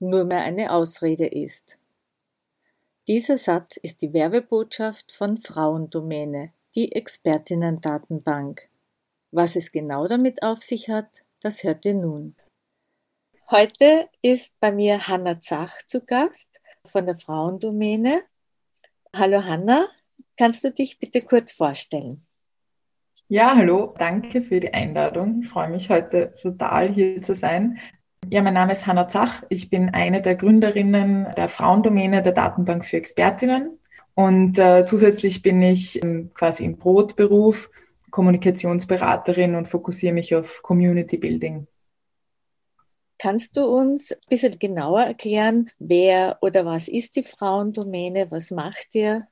nur mehr eine Ausrede ist. Dieser Satz ist die Werbebotschaft von Frauendomäne, die Expertinnen-Datenbank. Was es genau damit auf sich hat, das hört ihr nun. Heute ist bei mir Hanna Zach zu Gast von der Frauendomäne. Hallo Hanna, kannst du dich bitte kurz vorstellen? Ja, hallo, danke für die Einladung. Ich freue mich heute total hier zu sein. Ja, mein Name ist Hanna Zach. Ich bin eine der Gründerinnen der Frauendomäne der Datenbank für Expertinnen. Und äh, zusätzlich bin ich ähm, quasi im Brotberuf Kommunikationsberaterin und fokussiere mich auf Community Building. Kannst du uns ein bisschen genauer erklären, wer oder was ist die Frauendomäne? Was macht ihr?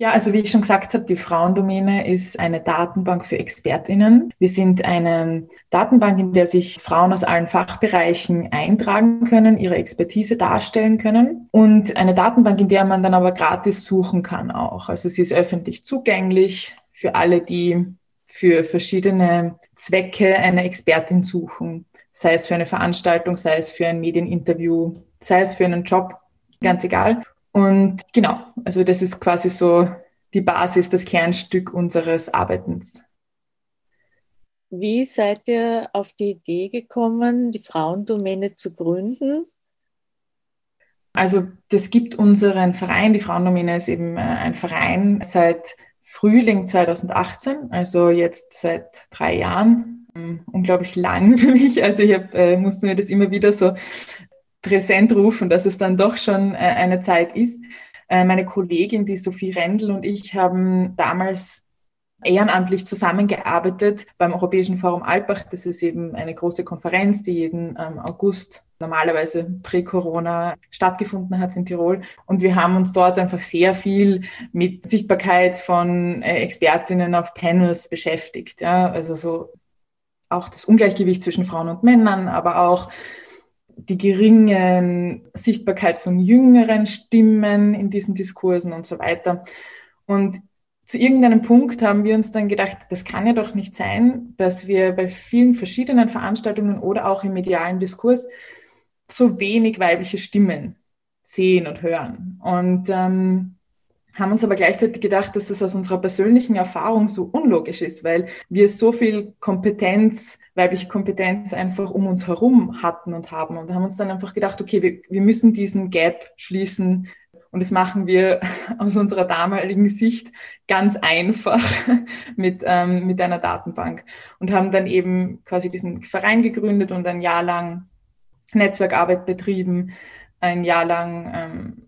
Ja, also wie ich schon gesagt habe, die Frauendomäne ist eine Datenbank für Expertinnen. Wir sind eine Datenbank, in der sich Frauen aus allen Fachbereichen eintragen können, ihre Expertise darstellen können und eine Datenbank, in der man dann aber gratis suchen kann auch. Also sie ist öffentlich zugänglich für alle, die für verschiedene Zwecke eine Expertin suchen, sei es für eine Veranstaltung, sei es für ein Medieninterview, sei es für einen Job, ganz egal. Und genau, also das ist quasi so die Basis, das Kernstück unseres Arbeitens. Wie seid ihr auf die Idee gekommen, die Frauendomäne zu gründen? Also das gibt unseren Verein, die Frauendomäne ist eben äh, ein Verein seit Frühling 2018, also jetzt seit drei Jahren. Ähm, unglaublich lang für mich. Also ich hab, äh, musste mir das immer wieder so präsent rufen, dass es dann doch schon äh, eine Zeit ist. Äh, meine Kollegin, die Sophie Rendl und ich haben damals ehrenamtlich zusammengearbeitet beim Europäischen Forum Alpbach. Das ist eben eine große Konferenz, die jeden ähm, August normalerweise pre-Corona stattgefunden hat in Tirol. Und wir haben uns dort einfach sehr viel mit Sichtbarkeit von äh, Expertinnen auf Panels beschäftigt. Ja? Also so auch das Ungleichgewicht zwischen Frauen und Männern, aber auch die geringe Sichtbarkeit von jüngeren Stimmen in diesen Diskursen und so weiter. Und zu irgendeinem Punkt haben wir uns dann gedacht, das kann ja doch nicht sein, dass wir bei vielen verschiedenen Veranstaltungen oder auch im medialen Diskurs so wenig weibliche Stimmen sehen und hören. Und ähm, haben uns aber gleichzeitig gedacht, dass das aus unserer persönlichen Erfahrung so unlogisch ist, weil wir so viel Kompetenz, weibliche Kompetenz einfach um uns herum hatten und haben. Und haben uns dann einfach gedacht, okay, wir, wir müssen diesen Gap schließen. Und das machen wir aus unserer damaligen Sicht ganz einfach mit, ähm, mit einer Datenbank. Und haben dann eben quasi diesen Verein gegründet und ein Jahr lang Netzwerkarbeit betrieben, ein Jahr lang ähm, äh,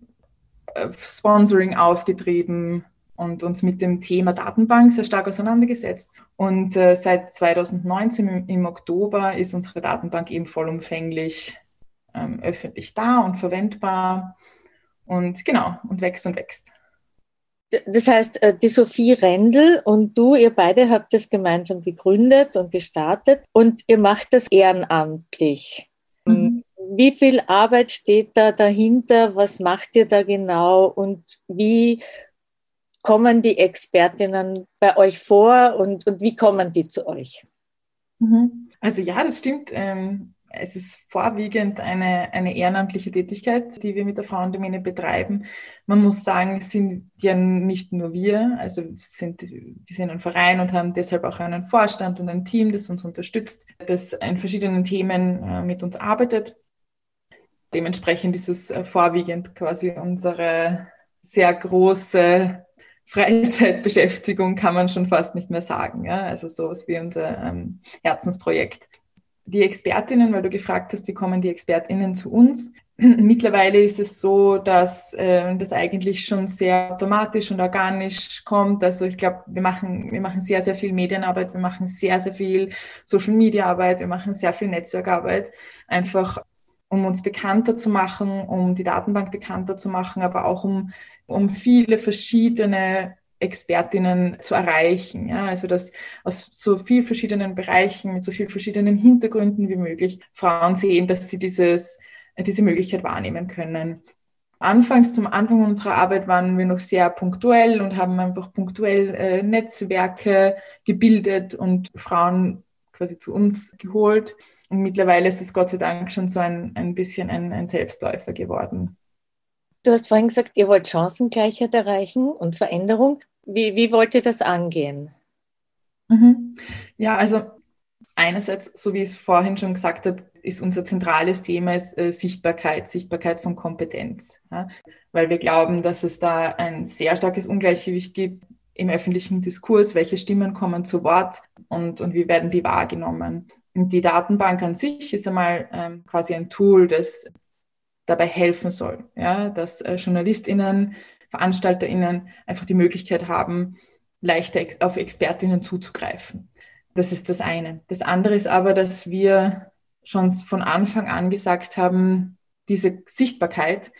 Sponsoring aufgetrieben und uns mit dem Thema Datenbank sehr stark auseinandergesetzt. Und äh, seit 2019 im, im, Oktober ist unsere Datenbank eben vollumfänglich ähm, öffentlich da und verwendbar. Und genau, und wächst und wächst. Das heißt, äh, die Sophie Rendel und du, ihr beide habt das gemeinsam gegründet und gestartet und ihr macht das ehrenamtlich. Wie viel Arbeit steht da dahinter? Was macht ihr da genau? Und wie kommen die Expertinnen bei euch vor und, und wie kommen die zu euch? Mhm. Also ja, das stimmt. Ähm, es ist vorwiegend eine, eine ehrenamtliche Tätigkeit, die wir mit der Frauendomäne betreiben. Man muss sagen, es sind ja nicht nur wir, also sind, wir sind ein Verein und haben deshalb auch einen Vorstand und ein Team, das uns unterstützt, das in verschiedenen Themen äh, mit uns arbeitet. Dementsprechend ist es äh, vorwiegend quasi unsere sehr große Freizeitbeschäftigung, kann man schon fast nicht mehr sagen. Ja? Also sowas wie unser ähm, Herzensprojekt. Die Expertinnen, weil du gefragt hast, wie kommen die Expertinnen zu uns? Mittlerweile ist es so, dass äh, das eigentlich schon sehr automatisch und organisch kommt. Also ich glaube, wir machen, wir machen sehr, sehr viel Medienarbeit, wir machen sehr, sehr viel Social Media Arbeit, wir machen sehr viel Netzwerkarbeit. Einfach um uns bekannter zu machen, um die Datenbank bekannter zu machen, aber auch um, um viele verschiedene Expertinnen zu erreichen. Ja? Also dass aus so vielen verschiedenen Bereichen, mit so vielen verschiedenen Hintergründen wie möglich Frauen sehen, dass sie dieses, diese Möglichkeit wahrnehmen können. Anfangs, zum Anfang unserer Arbeit waren wir noch sehr punktuell und haben einfach punktuell äh, Netzwerke gebildet und Frauen quasi zu uns geholt. Und mittlerweile ist es Gott sei Dank schon so ein, ein bisschen ein, ein Selbstläufer geworden. Du hast vorhin gesagt, ihr wollt Chancengleichheit erreichen und Veränderung. Wie, wie wollt ihr das angehen? Mhm. Ja, also einerseits, so wie ich es vorhin schon gesagt habe, ist unser zentrales Thema ist, äh, Sichtbarkeit, Sichtbarkeit von Kompetenz. Ja? Weil wir glauben, dass es da ein sehr starkes Ungleichgewicht gibt im öffentlichen Diskurs, welche Stimmen kommen zu Wort und, und wie werden die wahrgenommen. Und die Datenbank an sich ist einmal ähm, quasi ein Tool, das dabei helfen soll, ja? dass äh, JournalistInnen, VeranstalterInnen einfach die Möglichkeit haben, leichter auf ExpertInnen zuzugreifen. Das ist das eine. Das andere ist aber, dass wir schon von Anfang an gesagt haben, diese Sichtbarkeit,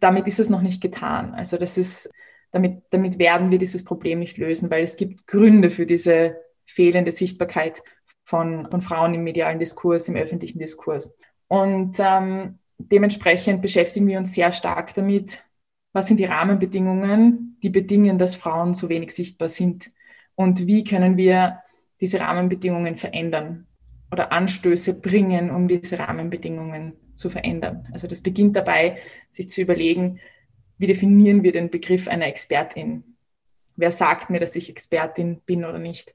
damit ist es noch nicht getan. Also das ist, damit, damit werden wir dieses Problem nicht lösen, weil es gibt Gründe für diese fehlende Sichtbarkeit von, von Frauen im medialen Diskurs, im öffentlichen Diskurs. Und ähm, dementsprechend beschäftigen wir uns sehr stark damit, was sind die Rahmenbedingungen, die bedingen, dass Frauen so wenig sichtbar sind und wie können wir diese Rahmenbedingungen verändern oder Anstöße bringen, um diese Rahmenbedingungen zu verändern. Also das beginnt dabei, sich zu überlegen, wie definieren wir den Begriff einer Expertin? Wer sagt mir, dass ich Expertin bin oder nicht?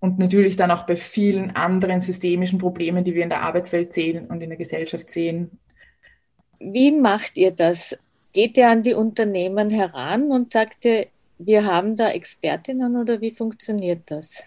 Und natürlich dann auch bei vielen anderen systemischen Problemen, die wir in der Arbeitswelt sehen und in der Gesellschaft sehen. Wie macht ihr das? Geht ihr an die Unternehmen heran und sagt ihr, wir haben da Expertinnen oder wie funktioniert das?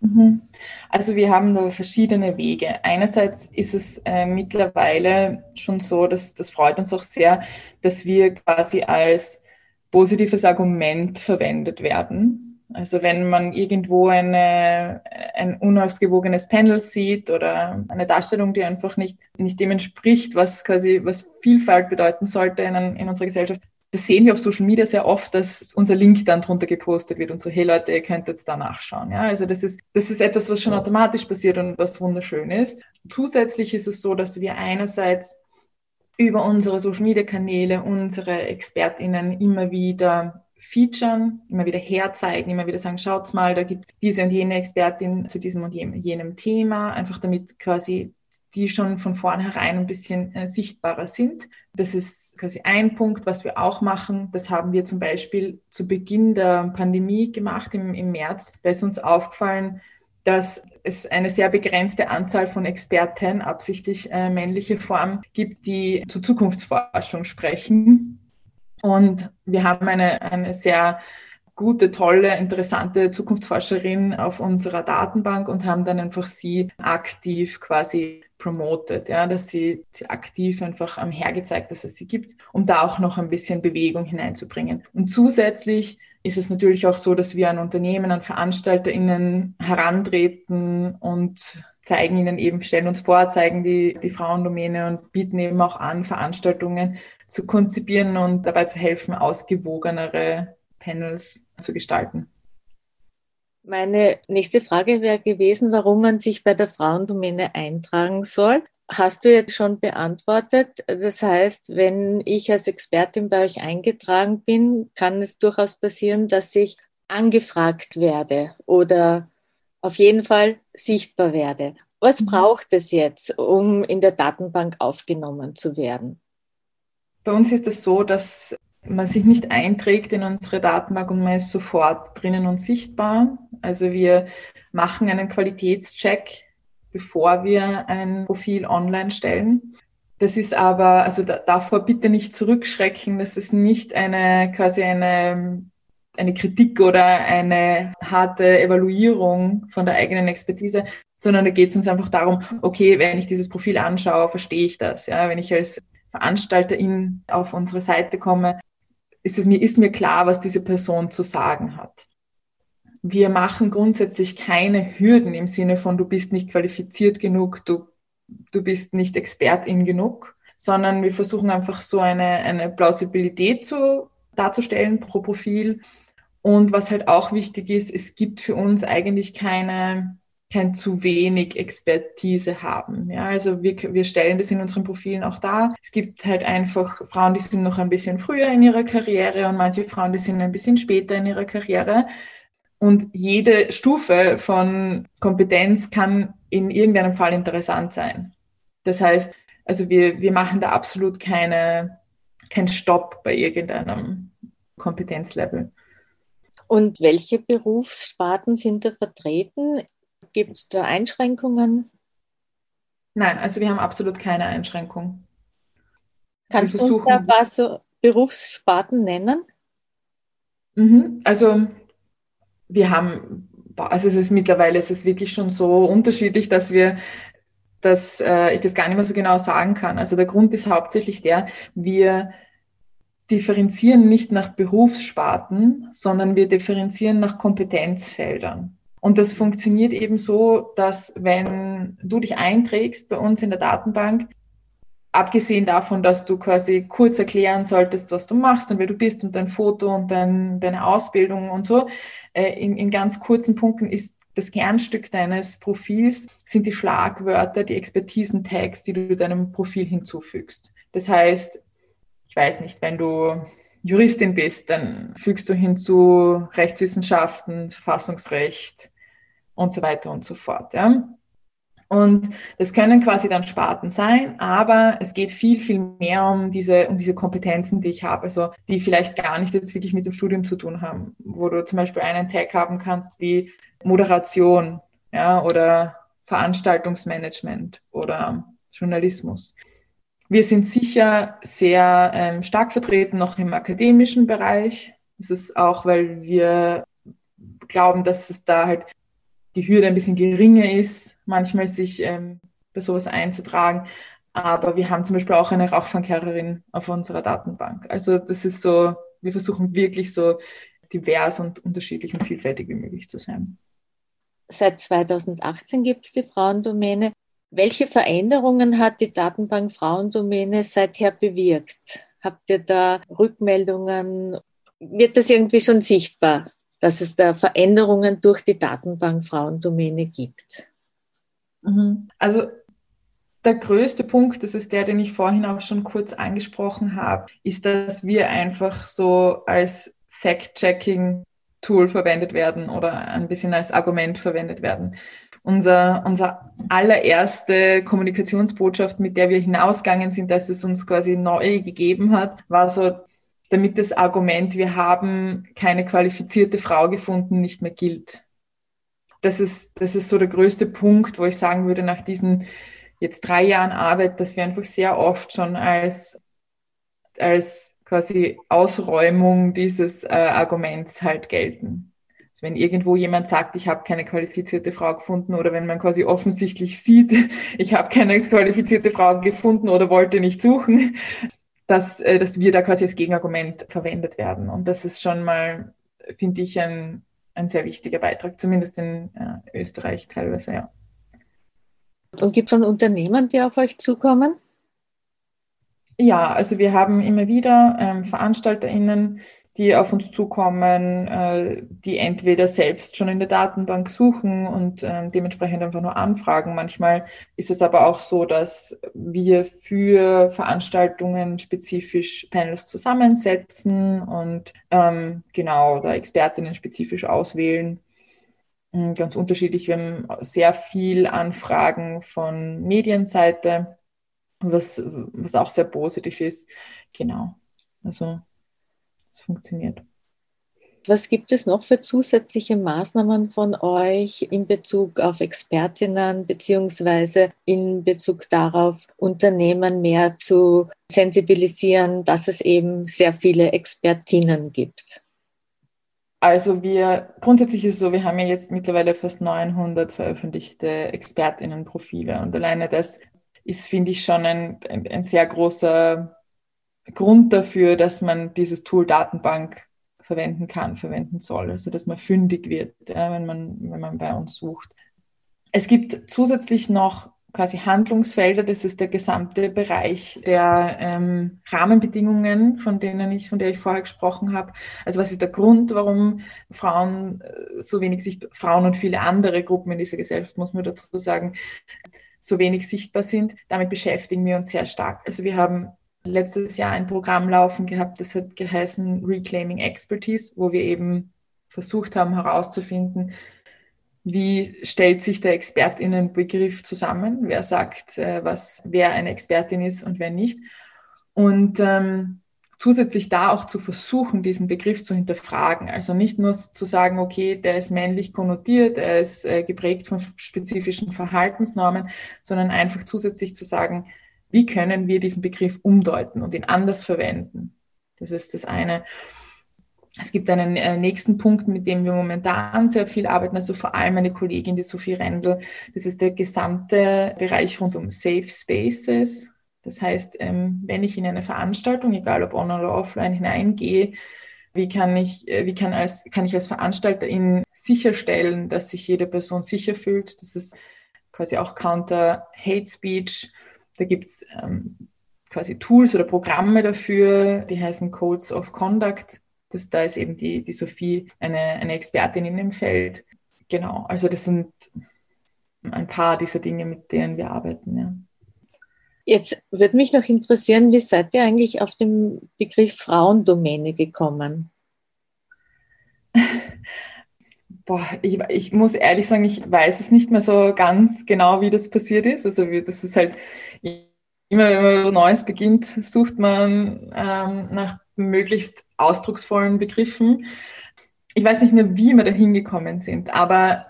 Mhm. Also wir haben da verschiedene Wege. Einerseits ist es äh, mittlerweile schon so, dass das freut uns auch sehr, dass wir quasi als positives Argument verwendet werden. Also wenn man irgendwo eine, ein unausgewogenes Panel sieht oder eine Darstellung, die einfach nicht, nicht dem entspricht, was quasi, was Vielfalt bedeuten sollte in, in unserer Gesellschaft, das sehen wir auf Social Media sehr oft, dass unser Link dann drunter gepostet wird und so, hey Leute, ihr könnt jetzt da nachschauen. Ja, also das ist, das ist etwas, was schon automatisch passiert und was wunderschön ist. Zusätzlich ist es so, dass wir einerseits über unsere Social Media Kanäle unsere ExpertInnen immer wieder featuren, immer wieder herzeigen, immer wieder sagen, schaut's mal, da gibt diese und jene Expertin zu diesem und jenem Thema, einfach damit quasi die schon von vornherein ein bisschen äh, sichtbarer sind. Das ist quasi ein Punkt, was wir auch machen. Das haben wir zum Beispiel zu Beginn der Pandemie gemacht, im, im März. Da ist uns aufgefallen, dass es eine sehr begrenzte Anzahl von Experten, absichtlich äh, männliche Form, gibt, die zur Zukunftsforschung sprechen. Und wir haben eine, eine sehr gute, tolle, interessante Zukunftsforscherin auf unserer Datenbank und haben dann einfach sie aktiv quasi promoted, ja, dass sie, aktiv einfach am hergezeigt, dass es sie gibt, um da auch noch ein bisschen Bewegung hineinzubringen. Und zusätzlich ist es natürlich auch so, dass wir an Unternehmen, an VeranstalterInnen herantreten und zeigen ihnen eben, stellen uns vor, zeigen die, die Frauendomäne und bieten eben auch an, Veranstaltungen zu konzipieren und dabei zu helfen, ausgewogenere Panels zu gestalten. Meine nächste Frage wäre gewesen, warum man sich bei der Frauendomäne eintragen soll. Hast du jetzt schon beantwortet. Das heißt, wenn ich als Expertin bei euch eingetragen bin, kann es durchaus passieren, dass ich angefragt werde oder auf jeden Fall sichtbar werde. Was mhm. braucht es jetzt, um in der Datenbank aufgenommen zu werden? Bei uns ist es so, dass man sich nicht einträgt in unsere Datenbank und man ist sofort drinnen und sichtbar. Also wir machen einen Qualitätscheck, bevor wir ein Profil online stellen. Das ist aber, also da, davor bitte nicht zurückschrecken. Das ist nicht eine quasi eine, eine Kritik oder eine harte Evaluierung von der eigenen Expertise, sondern da geht es uns einfach darum, okay, wenn ich dieses Profil anschaue, verstehe ich das. Ja, wenn ich als Veranstalterin auf unsere Seite komme, ist es mir, ist mir klar, was diese Person zu sagen hat. Wir machen grundsätzlich keine Hürden im Sinne von, du bist nicht qualifiziert genug, du du bist nicht Expertin genug, sondern wir versuchen einfach so eine, eine Plausibilität zu, darzustellen pro Profil. Und was halt auch wichtig ist, es gibt für uns eigentlich keine, kein zu wenig Expertise haben. Ja, also wir, wir stellen das in unseren Profilen auch dar. Es gibt halt einfach Frauen, die sind noch ein bisschen früher in ihrer Karriere und manche Frauen, die sind ein bisschen später in ihrer Karriere. Und jede Stufe von Kompetenz kann in irgendeinem Fall interessant sein. Das heißt, also wir, wir machen da absolut keine, keinen Stopp bei irgendeinem Kompetenzlevel. Und welche Berufssparten sind da vertreten? Gibt es da Einschränkungen? Nein, also wir haben absolut keine Einschränkung. Kannst du uns da ein paar so Berufssparten nennen? Mhm, also wir haben, also es ist mittlerweile, es ist wirklich schon so unterschiedlich, dass wir, dass äh, ich das gar nicht mehr so genau sagen kann. Also der Grund ist hauptsächlich der, wir differenzieren nicht nach Berufssparten, sondern wir differenzieren nach Kompetenzfeldern. Und das funktioniert eben so, dass wenn du dich einträgst bei uns in der Datenbank, abgesehen davon, dass du quasi kurz erklären solltest, was du machst und wer du bist und dein Foto und dein, deine Ausbildung und so, äh, in, in ganz kurzen Punkten ist das Kernstück deines Profils sind die Schlagwörter, die Expertisen-Tags, die du deinem Profil hinzufügst. Das heißt, ich weiß nicht, wenn du Juristin bist, dann fügst du hinzu Rechtswissenschaften, Verfassungsrecht und so weiter und so fort. Ja? Und das können quasi dann Sparten sein, aber es geht viel, viel mehr um diese, um diese Kompetenzen, die ich habe, also die vielleicht gar nicht jetzt wirklich mit dem Studium zu tun haben, wo du zum Beispiel einen Tag haben kannst wie Moderation ja, oder Veranstaltungsmanagement oder Journalismus. Wir sind sicher sehr ähm, stark vertreten noch im akademischen Bereich. Das ist auch, weil wir glauben, dass es da halt die Hürde ein bisschen geringer ist, manchmal sich ähm, bei sowas einzutragen. Aber wir haben zum Beispiel auch eine Rauchfangkehrerin auf unserer Datenbank. Also das ist so, wir versuchen wirklich so divers und unterschiedlich und vielfältig wie möglich zu sein. Seit 2018 gibt es die Frauendomäne. Welche Veränderungen hat die Datenbank Frauendomäne seither bewirkt? Habt ihr da Rückmeldungen? Wird das irgendwie schon sichtbar? Dass es da Veränderungen durch die Datenbank Frauendomäne gibt? Mhm. Also der größte Punkt, das ist der, den ich vorhin auch schon kurz angesprochen habe, ist, dass wir einfach so als Fact-Checking-Tool verwendet werden oder ein bisschen als Argument verwendet werden. Unser, unser allererste Kommunikationsbotschaft, mit der wir hinausgegangen sind, dass es uns quasi neu gegeben hat, war so, damit das Argument, wir haben keine qualifizierte Frau gefunden, nicht mehr gilt. Das ist, das ist so der größte Punkt, wo ich sagen würde, nach diesen jetzt drei Jahren Arbeit, dass wir einfach sehr oft schon als, als quasi Ausräumung dieses äh, Arguments halt gelten. Also wenn irgendwo jemand sagt, ich habe keine qualifizierte Frau gefunden oder wenn man quasi offensichtlich sieht, ich habe keine qualifizierte Frau gefunden oder wollte nicht suchen, dass, äh, dass wir da quasi als Gegenargument verwendet werden. Und das ist schon mal, finde ich, ein, ein sehr wichtiger Beitrag, zumindest in äh, Österreich teilweise, ja. Und gibt es schon Unternehmen, die auf euch zukommen? Ja, also wir haben immer wieder ähm, VeranstalterInnen, die auf uns zukommen, äh, die entweder selbst schon in der Datenbank suchen und äh, dementsprechend einfach nur anfragen. Manchmal ist es aber auch so, dass wir für Veranstaltungen spezifisch Panels zusammensetzen und ähm, genau da Expertinnen spezifisch auswählen. Hm, ganz unterschiedlich. Wir haben sehr viel Anfragen von Medienseite, was, was auch sehr positiv ist. Genau. Also es funktioniert. Was gibt es noch für zusätzliche Maßnahmen von euch in Bezug auf Expertinnen beziehungsweise in Bezug darauf, Unternehmen mehr zu sensibilisieren, dass es eben sehr viele Expertinnen gibt? Also wir, grundsätzlich ist es so, wir haben ja jetzt mittlerweile fast 900 veröffentlichte Expertinnenprofile und alleine das ist, finde ich, schon ein, ein, ein sehr großer Grund dafür, dass man dieses Tool Datenbank verwenden kann, verwenden soll. Also dass man fündig wird, wenn, man, wenn man bei uns sucht. Es gibt zusätzlich noch quasi Handlungsfelder. Das ist der gesamte Bereich der ähm, Rahmenbedingungen, von denen ich, von der ich vorher gesprochen habe. Also was ist der Grund, warum Frauen äh, so wenig sichtbar, Frauen und viele andere Gruppen in dieser Gesellschaft, muss man dazu sagen, so wenig sichtbar sind. Damit beschäftigen wir uns sehr stark. Also wir haben letztes Jahr ein Programm laufen gehabt, das hat geheißen Reclaiming Expertise, wo wir eben versucht haben herauszufinden, wie stellt sich der Expertinnenbegriff zusammen, wer sagt, äh, was, wer eine Expertin ist und wer nicht. Und ähm, zusätzlich da auch zu versuchen, diesen Begriff zu hinterfragen. Also nicht nur zu sagen, okay, der ist männlich konnotiert, er ist äh, geprägt von spezifischen Verhaltensnormen, sondern einfach zusätzlich zu sagen, wie können wir diesen Begriff umdeuten und ihn anders verwenden. Das ist das eine. Es gibt einen äh, nächsten Punkt, mit dem wir momentan sehr viel arbeiten, also vor allem meine Kollegin, die Sophie Rendel. Das ist der gesamte Bereich rund um Safe Spaces. Das heißt, ähm, wenn ich in eine Veranstaltung, egal ob on oder offline, hineingehe, wie kann ich, äh, wie kann, als, kann ich als Veranstalterin sicherstellen, dass sich jede Person sicher fühlt? Das ist quasi auch Counter Hate Speech. Da gibt es ähm, quasi Tools oder Programme dafür, die heißen Codes of Conduct das, da ist eben die, die Sophie eine, eine Expertin in dem Feld. Genau, also das sind ein paar dieser Dinge, mit denen wir arbeiten. Ja. Jetzt würde mich noch interessieren, wie seid ihr eigentlich auf den Begriff Frauendomäne gekommen? Boah, ich, ich, muss ehrlich sagen, ich weiß es nicht mehr so ganz genau, wie das passiert ist. Also das ist halt immer, wenn man Neues beginnt, sucht man ähm, nach möglichst ausdrucksvollen Begriffen. Ich weiß nicht mehr, wie wir da hingekommen sind, aber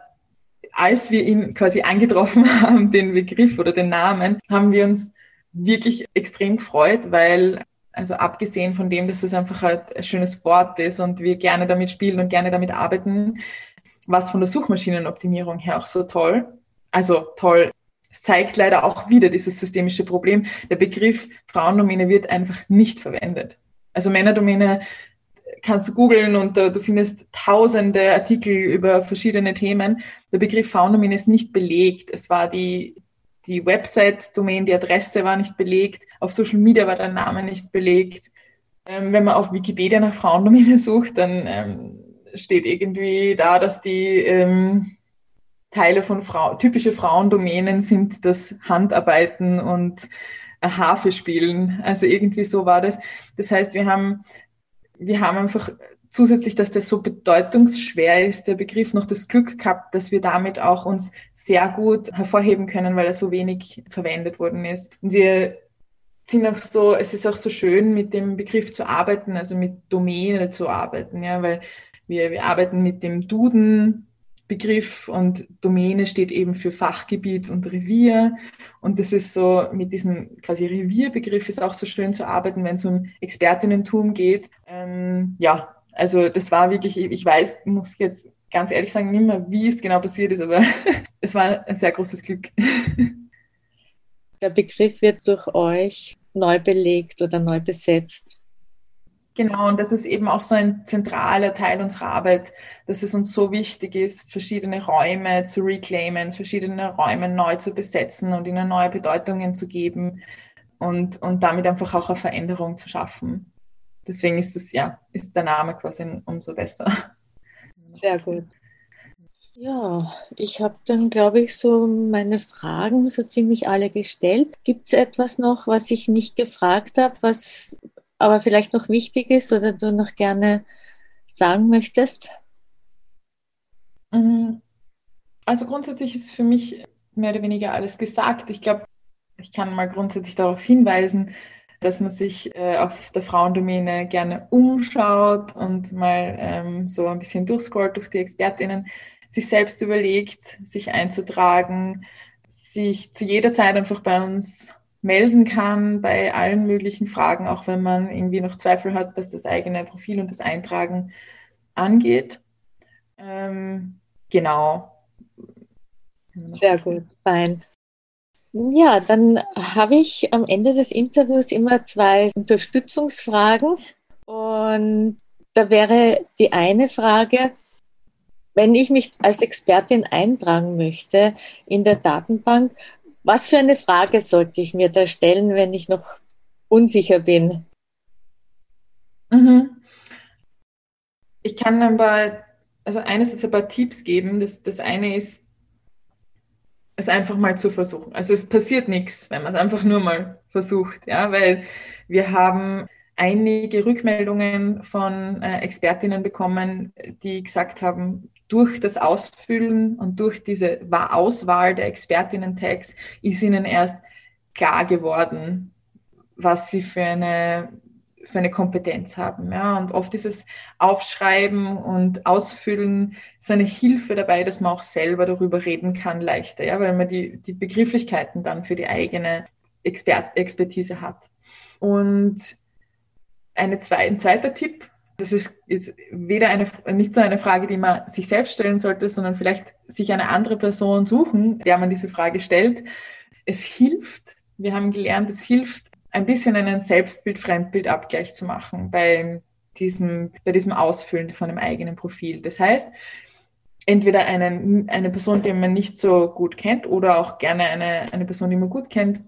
als wir ihn quasi angetroffen haben, den Begriff oder den Namen, haben wir uns wirklich extrem gefreut, weil, also abgesehen von dem, dass es einfach halt ein schönes Wort ist und wir gerne damit spielen und gerne damit arbeiten, was von der Suchmaschinenoptimierung her auch so toll. Also toll. Es zeigt leider auch wieder dieses systemische Problem. Der Begriff Frauendomäne wird einfach nicht verwendet. Also Männerdomäne kannst du googeln und uh, du findest tausende Artikel über verschiedene Themen. Der Begriff Frauendomäne ist nicht belegt. Es war die, die Website-Domain, die Adresse war nicht belegt. Auf Social Media war der Name nicht belegt. Ähm, wenn man auf Wikipedia nach Frauendomäne sucht, dann ähm, steht irgendwie da, dass die ähm, Teile von Frau, typische Frauendomänen sind das Handarbeiten und Harfe spielen. Also irgendwie so war das. Das heißt, wir haben, wir haben einfach zusätzlich, dass das so bedeutungsschwer ist, der Begriff noch das Glück gehabt, dass wir damit auch uns sehr gut hervorheben können, weil er so wenig verwendet worden ist. Und wir sind auch so, es ist auch so schön, mit dem Begriff zu arbeiten, also mit Domäne zu arbeiten, ja, weil wir, wir arbeiten mit dem Duden Begriff und Domäne steht eben für Fachgebiet und Revier. Und das ist so, mit diesem quasi Revierbegriff ist auch so schön zu arbeiten, wenn es um Expertinnentum geht. Ähm, ja, also das war wirklich, ich weiß, muss jetzt ganz ehrlich sagen, nicht mehr, wie es genau passiert ist, aber es war ein sehr großes Glück. Der Begriff wird durch euch neu belegt oder neu besetzt. Genau, und das ist eben auch so ein zentraler Teil unserer Arbeit, dass es uns so wichtig ist, verschiedene Räume zu reclaimen, verschiedene Räume neu zu besetzen und ihnen neue Bedeutungen zu geben und, und damit einfach auch eine Veränderung zu schaffen. Deswegen ist es, ja, ist der Name quasi umso besser. Sehr gut. Ja, ich habe dann, glaube ich, so meine Fragen so ziemlich alle gestellt. Gibt es etwas noch, was ich nicht gefragt habe, was aber vielleicht noch wichtig ist oder du noch gerne sagen möchtest? Mhm. Also grundsätzlich ist für mich mehr oder weniger alles gesagt. Ich glaube, ich kann mal grundsätzlich darauf hinweisen, dass man sich äh, auf der Frauendomäne gerne umschaut und mal ähm, so ein bisschen durchscrollt durch die Expertinnen, sich selbst überlegt, sich einzutragen, sich zu jeder Zeit einfach bei uns melden kann bei allen möglichen Fragen, auch wenn man irgendwie noch Zweifel hat, was das eigene Profil und das Eintragen angeht. Ähm, genau. Sehr gut, fein. Ja, dann habe ich am Ende des Interviews immer zwei Unterstützungsfragen. Und da wäre die eine Frage, wenn ich mich als Expertin eintragen möchte in der Datenbank, Was für eine Frage sollte ich mir da stellen, wenn ich noch unsicher bin? Mhm. Ich kann ein paar, also einerseits ein paar Tipps geben. Das, das eine ist, es einfach mal zu versuchen. Also es passiert nichts, wenn man es einfach nur mal versucht, ja, weil wir haben einige Rückmeldungen von äh, Expertinnen bekommen, die gesagt haben, durch das Ausfüllen und durch diese Auswahl der Expertinnen-Tags ist ihnen erst klar geworden, was sie für eine, für eine Kompetenz haben. Ja? Und oft ist es Aufschreiben und Ausfüllen so eine Hilfe dabei, dass man auch selber darüber reden kann, leichter, ja? weil man die, die Begrifflichkeiten dann für die eigene Expert Expertise hat. Und eine zwei, ein zweiter Tipp, das ist jetzt weder eine, nicht so eine Frage, die man sich selbst stellen sollte, sondern vielleicht sich eine andere Person suchen, der man diese Frage stellt. Es hilft, wir haben gelernt, es hilft, ein bisschen einen Selbstbild-Fremdbild-Abgleich zu machen bei diesem, bei diesem Ausfüllen von einem eigenen Profil. Das heißt, entweder einen, eine Person, die man nicht so gut kennt oder auch gerne eine, eine Person, die man gut kennt,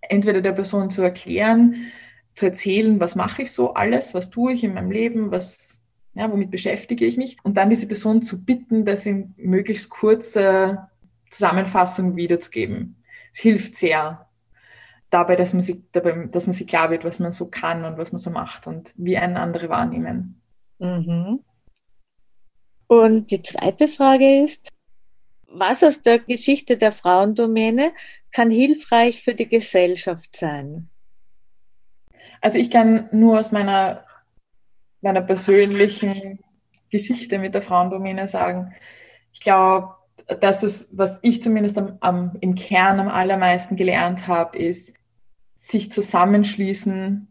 entweder der Person zu erklären, zu erzählen, was mache ich so alles, was tue ich in meinem Leben, was, ja, womit beschäftige ich mich und dann diese Person zu bitten, das in möglichst kurzer Zusammenfassung wiederzugeben. Es hilft sehr dabei, dass man sich, dabei, dass man sich klar wird, was man so kann und was man so macht und wie einen andere wahrnehmen. Mhm. Und die zweite Frage ist, was aus der Geschichte der Frauendomäne kann hilfreich für die Gesellschaft sein? Also ich kann nur aus meiner, meiner persönlichen Geschichte mit der Frauendomäne sagen, ich glaube, das ist, was ich zumindest am, am, im Kern am allermeisten gelernt habe, ist, sich zusammenschließen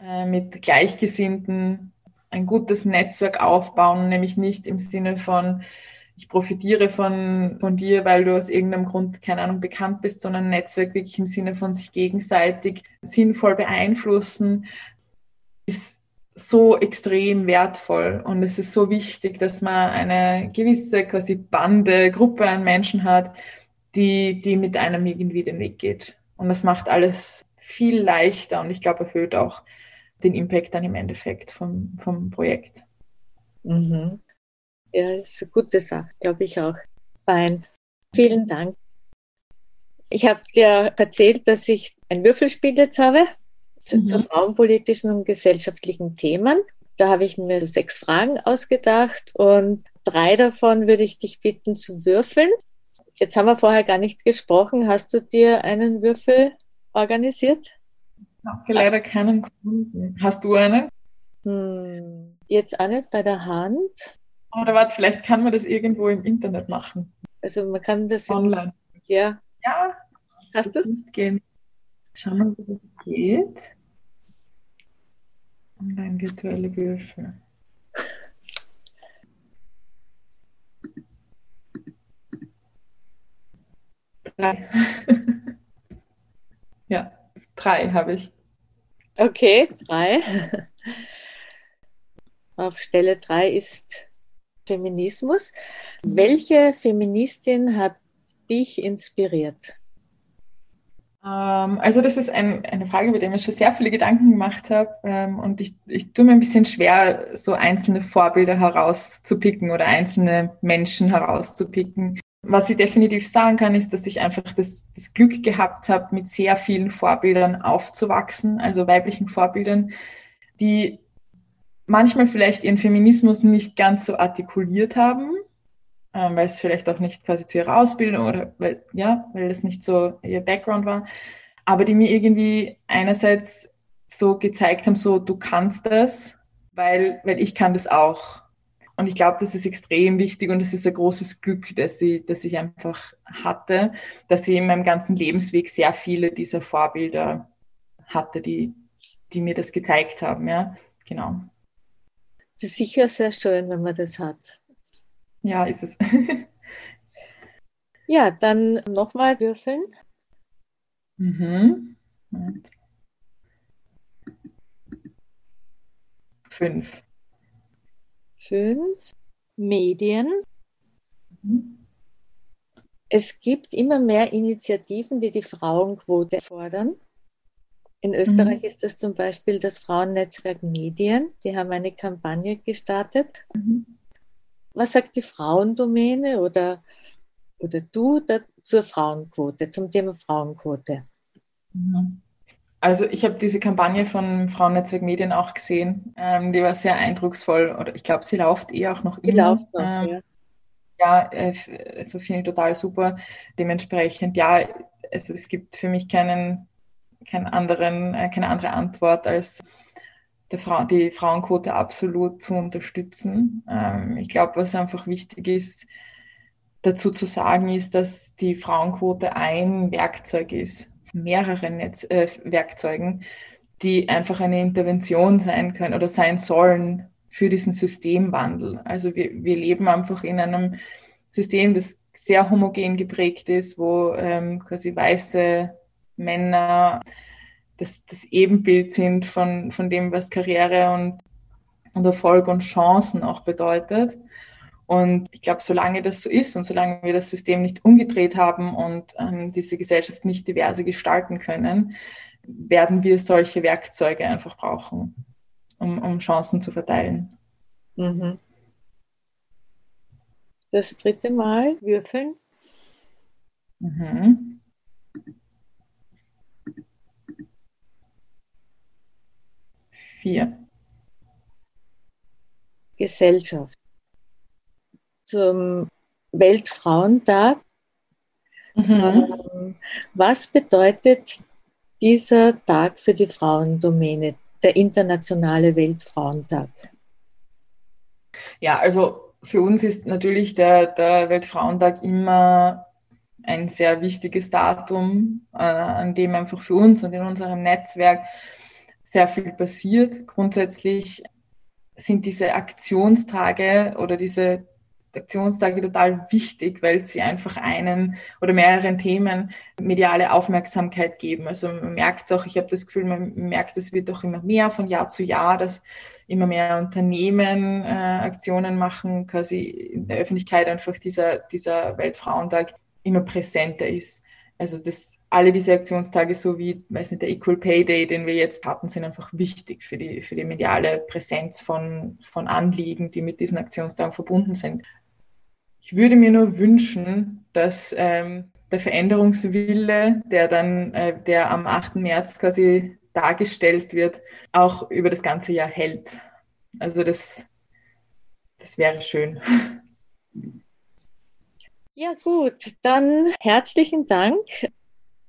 äh, mit Gleichgesinnten, ein gutes Netzwerk aufbauen, nämlich nicht im Sinne von, ich profitiere von, von dir, weil du aus irgendeinem Grund, keine Ahnung, bekannt bist, sondern ein Netzwerk wirklich im Sinne von sich gegenseitig sinnvoll beeinflussen, ist so extrem wertvoll. Und es ist so wichtig, dass man eine gewisse quasi Bande, Gruppe an Menschen hat, die, die mit einem irgendwie den Weg geht. Und das macht alles viel leichter und ich glaube, erhöht auch den Impact dann im Endeffekt vom, vom Projekt. Mhm. Ja, ist eine gute Sache, glaube ich auch. Fein. Vielen Dank. Ich habe dir erzählt, dass ich ein Würfelspiel jetzt habe zu, mhm. zu frauenpolitischen und gesellschaftlichen Themen. Da habe ich mir sechs Fragen ausgedacht und drei davon würde ich dich bitten zu würfeln. Jetzt haben wir vorher gar nicht gesprochen. Hast du dir einen Würfel organisiert? Ich habe leider keinen gefunden. Hast du einen? Hm, jetzt auch nicht bei der Hand. Oder warte, vielleicht kann man das irgendwo im Internet machen. Also man kann das online. Ja. Ja. Hast das du? Muss gehen. Schauen wir, wie das geht. Online virtuelle Würfel. Drei. ja, drei habe ich. Okay, drei. Auf Stelle drei ist Feminismus. Welche Feministin hat dich inspiriert? Ähm, also das ist ein, eine Frage, über die ich mir schon sehr viele Gedanken gemacht habe. Ähm, und ich, ich tue mir ein bisschen schwer, so einzelne Vorbilder herauszupicken oder einzelne Menschen herauszupicken. Was ich definitiv sagen kann, ist, dass ich einfach das, das Glück gehabt habe, mit sehr vielen Vorbildern aufzuwachsen, also weiblichen Vorbildern, die manchmal vielleicht ihren Feminismus nicht ganz so artikuliert haben, ähm, weil es vielleicht auch nicht quasi zu ihrer Ausbildung oder weil, ja, weil das nicht so ihr Background war, aber die mir irgendwie einerseits so gezeigt haben, so du kannst das, weil, weil ich kann das auch. Und ich glaube, das ist extrem wichtig und es ist ein großes Glück, dass ich, dass ich einfach hatte, dass ich in meinem ganzen Lebensweg sehr viele dieser Vorbilder hatte, die, die mir das gezeigt haben. Ja, genau. Das ist sicher sehr schön, wenn man das hat. Ja, ist es. ja, dann nochmal würfeln. Mhm. Fünf. Fünf. Medien. Mhm. Es gibt immer mehr Initiativen, die die Frauenquote fordern. In Österreich mhm. ist das zum Beispiel das Frauennetzwerk Medien. Die haben eine Kampagne gestartet. Mhm. Was sagt die Frauendomäne oder, oder du da, zur Frauenquote, zum Thema Frauenquote? Mhm. Also ich habe diese Kampagne von Frauennetzwerk Medien auch gesehen. Ähm, die war sehr eindrucksvoll. Oder ich glaube, sie läuft eh auch noch die immer. Läuft noch, ähm, ja. Ja, äh, also finde ich total super. Dementsprechend, ja, also es gibt für mich keinen, keinen anderen, äh, keine andere Antwort als Frau, die Frauenquote absolut zu unterstützen. Ähm, ich glaube, was einfach wichtig ist, dazu zu sagen, ist, dass die Frauenquote ein Werkzeug ist, mehreren Netz, äh, Werkzeugen, die einfach eine Intervention sein können oder sein sollen für diesen Systemwandel. Also wir, wir leben einfach in einem System, das sehr homogen geprägt ist, wo ähm, quasi weiße Männer das, das Ebenbild sind von, von dem, was Karriere und, und Erfolg und Chancen auch bedeutet. Und ich glaube, solange das so ist und solange wir das System nicht umgedreht haben und ähm, diese Gesellschaft nicht diverse gestalten können, werden wir solche Werkzeuge einfach brauchen um, um Chancen zu verteilen. Mhm. Das dritte Mal würfeln. Mhm. Vier. Gesellschaft. Zum Weltfrauentag. Mhm. Ähm, was bedeutet dieser Tag für die Frauendomäne? der internationale Weltfrauentag? Ja, also für uns ist natürlich der, der Weltfrauentag immer ein sehr wichtiges Datum, äh, an dem einfach für uns und in unserem Netzwerk sehr viel passiert. Grundsätzlich sind diese Aktionstage oder diese Aktionstage total wichtig, weil sie einfach einen oder mehreren Themen mediale Aufmerksamkeit geben. Also man merkt es auch, ich habe das Gefühl, man merkt, es wird auch immer mehr von Jahr zu Jahr, dass immer mehr Unternehmen äh, Aktionen machen, quasi in der Öffentlichkeit einfach dieser, dieser Weltfrauentag immer präsenter ist. Also das, alle diese Aktionstage, so wie, weiß nicht, der Equal Pay Day, den wir jetzt hatten, sind einfach wichtig für die, für die mediale Präsenz von, von Anliegen, die mit diesen Aktionstagen verbunden sind. Ich würde mir nur wünschen, dass ähm, der Veränderungswille, der dann, äh, der am 8. März quasi dargestellt wird, auch über das ganze Jahr hält. Also das, das wäre schön. Ja gut, dann herzlichen Dank.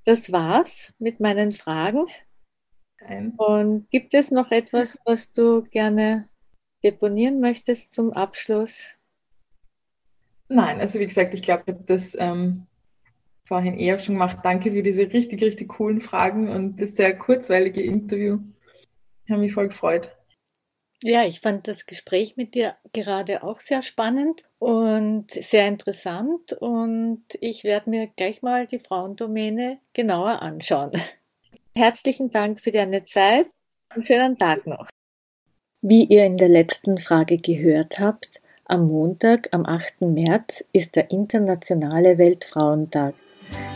Das war's mit meinen Fragen. Und gibt es noch etwas, was du gerne deponieren möchtest zum Abschluss? Nein, also wie gesagt, ich glaube, ich habe das ähm, vorhin eher schon gemacht. Danke für diese richtig, richtig coolen Fragen und das sehr kurzweilige Interview. Ich habe mich voll gefreut. Ja, ich fand das Gespräch mit dir gerade auch sehr spannend und sehr interessant und ich werde mir gleich mal die Frauendomäne genauer anschauen. Herzlichen Dank für deine Zeit und schönen Tag noch. Wie ihr in der letzten Frage gehört habt, am Montag, am 8. März, ist der Internationale Weltfrauentag.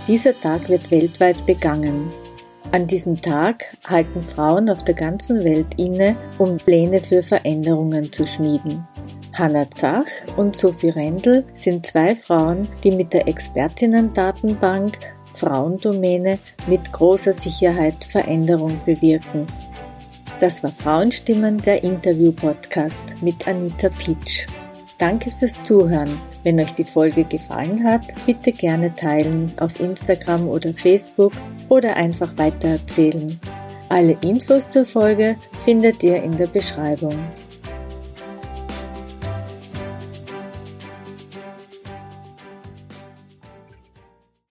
Dieser Tag wird weltweit begangen. An diesem Tag halten Frauen auf der ganzen Welt inne, um Pläne für Veränderungen zu schmieden. Hanna Zach und Sophie Rendel sind zwei Frauen, die mit der Expertinnen-Datenbank Frauendomäne mit großer Sicherheit Veränderung bewirken. Das war Frauenstimmen der Interview-Podcast mit Anita Pitsch. Danke fürs Zuhören. Wenn euch die Folge gefallen hat, bitte gerne teilen auf Instagram oder Facebook oder einfach weitererzählen. Alle Infos zur Folge findet ihr in der Beschreibung.